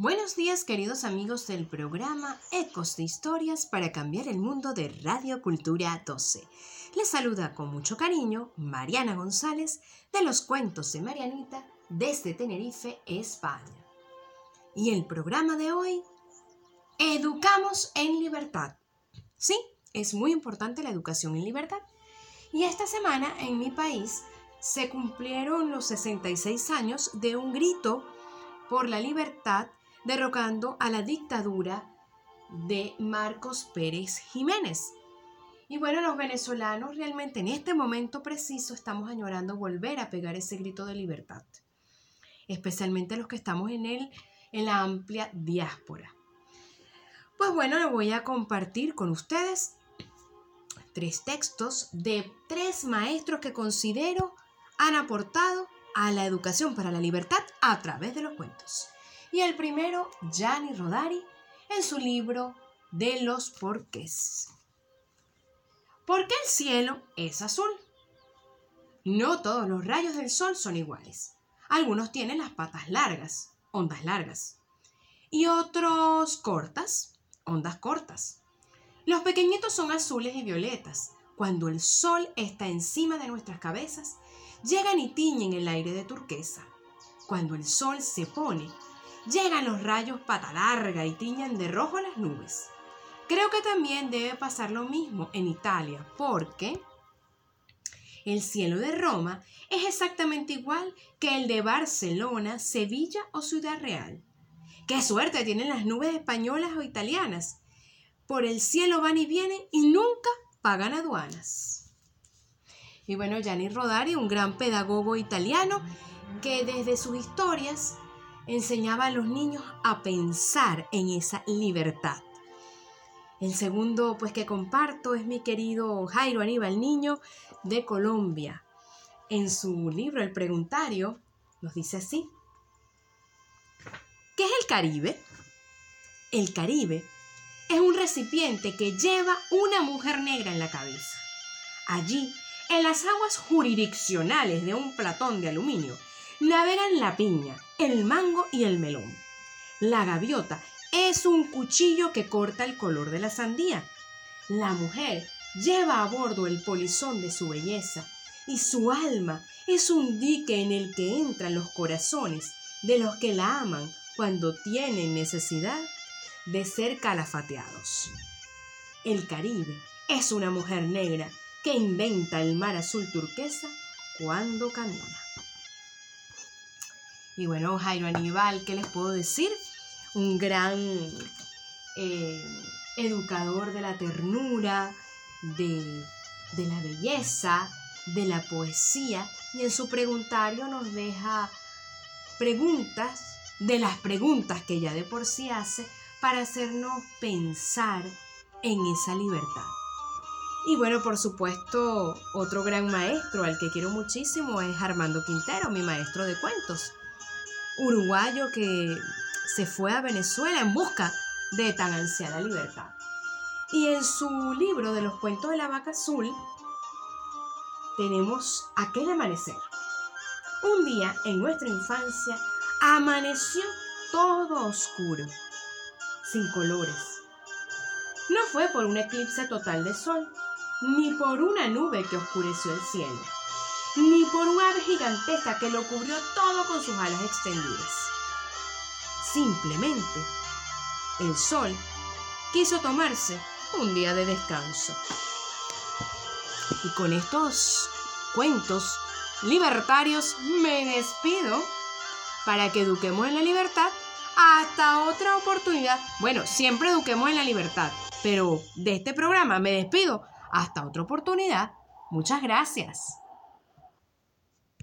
Buenos días queridos amigos del programa Ecos de Historias para Cambiar el Mundo de Radio Cultura 12. Les saluda con mucho cariño Mariana González de los Cuentos de Marianita desde Tenerife, España. Y el programa de hoy, Educamos en Libertad. Sí, es muy importante la educación en libertad. Y esta semana en mi país se cumplieron los 66 años de un grito por la libertad derrocando a la dictadura de Marcos Pérez Jiménez. Y bueno, los venezolanos realmente en este momento preciso estamos añorando volver a pegar ese grito de libertad, especialmente los que estamos en, el, en la amplia diáspora. Pues bueno, lo voy a compartir con ustedes tres textos de tres maestros que considero han aportado a la educación para la libertad a través de los cuentos y el primero Gianni Rodari en su libro de los porqués. ¿Por qué el cielo es azul? No todos los rayos del sol son iguales. Algunos tienen las patas largas, ondas largas, y otros cortas, ondas cortas. Los pequeñitos son azules y violetas. Cuando el sol está encima de nuestras cabezas, llegan y tiñen el aire de turquesa. Cuando el sol se pone, Llegan los rayos pata larga y tiñen de rojo las nubes. Creo que también debe pasar lo mismo en Italia, porque el cielo de Roma es exactamente igual que el de Barcelona, Sevilla o Ciudad Real. ¡Qué suerte tienen las nubes españolas o italianas! Por el cielo van y vienen y nunca pagan aduanas. Y bueno, Gianni Rodari, un gran pedagogo italiano que desde sus historias enseñaba a los niños a pensar en esa libertad. El segundo, pues que comparto, es mi querido Jairo Aníbal Niño de Colombia. En su libro El Preguntario nos dice así. ¿Qué es el Caribe? El Caribe es un recipiente que lleva una mujer negra en la cabeza. Allí, en las aguas jurisdiccionales de un platón de aluminio, navegan la piña, el mango y el melón. La gaviota es un cuchillo que corta el color de la sandía. La mujer lleva a bordo el polizón de su belleza y su alma es un dique en el que entran los corazones de los que la aman cuando tienen necesidad de ser calafateados. El Caribe es una mujer negra que inventa el mar azul turquesa cuando camina. Y bueno, Jairo Aníbal, ¿qué les puedo decir? Un gran eh, educador de la ternura, de, de la belleza, de la poesía. Y en su preguntario nos deja preguntas de las preguntas que ya de por sí hace para hacernos pensar en esa libertad. Y bueno, por supuesto, otro gran maestro al que quiero muchísimo es Armando Quintero, mi maestro de cuentos uruguayo que se fue a Venezuela en busca de tan ansiada libertad. Y en su libro de los cuentos de la vaca azul tenemos aquel amanecer. Un día en nuestra infancia amaneció todo oscuro, sin colores. No fue por un eclipse total de sol, ni por una nube que oscureció el cielo ni por un ave gigantesca que lo cubrió todo con sus alas extendidas. Simplemente, el sol quiso tomarse un día de descanso. Y con estos cuentos libertarios me despido para que eduquemos en la libertad hasta otra oportunidad. Bueno, siempre eduquemos en la libertad, pero de este programa me despido hasta otra oportunidad. Muchas gracias.